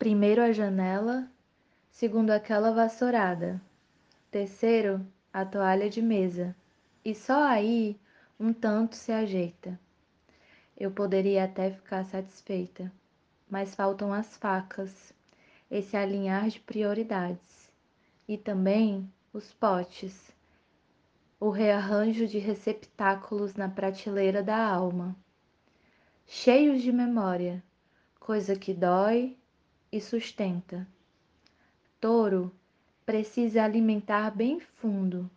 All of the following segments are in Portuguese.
Primeiro a janela, segundo aquela vassourada, terceiro a toalha de mesa, e só aí um tanto se ajeita. Eu poderia até ficar satisfeita, mas faltam as facas, esse alinhar de prioridades, e também os potes, o rearranjo de receptáculos na prateleira da alma, cheios de memória, coisa que dói e sustenta. Touro precisa alimentar bem fundo,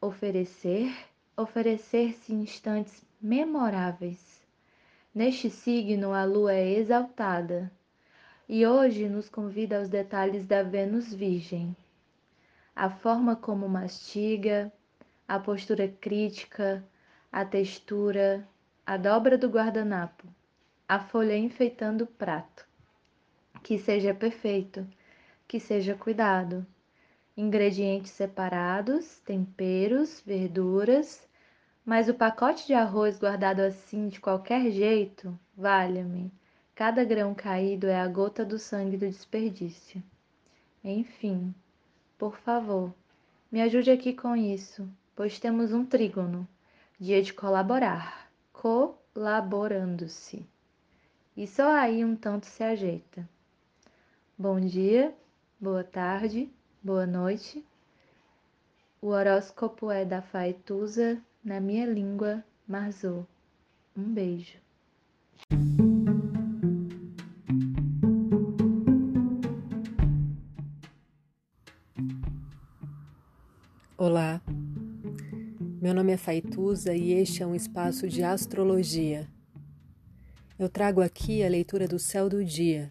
oferecer, oferecer-se instantes memoráveis. Neste signo, a lua é exaltada e hoje nos convida aos detalhes da Vênus Virgem. A forma como mastiga, a postura crítica, a textura, a dobra do guardanapo, a folha enfeitando o prato. Que seja perfeito, que seja cuidado. Ingredientes separados, temperos, verduras, mas o pacote de arroz guardado assim de qualquer jeito, valha-me, cada grão caído é a gota do sangue do desperdício. Enfim, por favor, me ajude aqui com isso, pois temos um trígono, dia de colaborar, colaborando-se. E só aí um tanto se ajeita. Bom dia, boa tarde, boa noite. O horóscopo é da Faetusa na minha língua Marzô. Um beijo. Olá, meu nome é Faituza e este é um espaço de astrologia. Eu trago aqui a leitura do céu do dia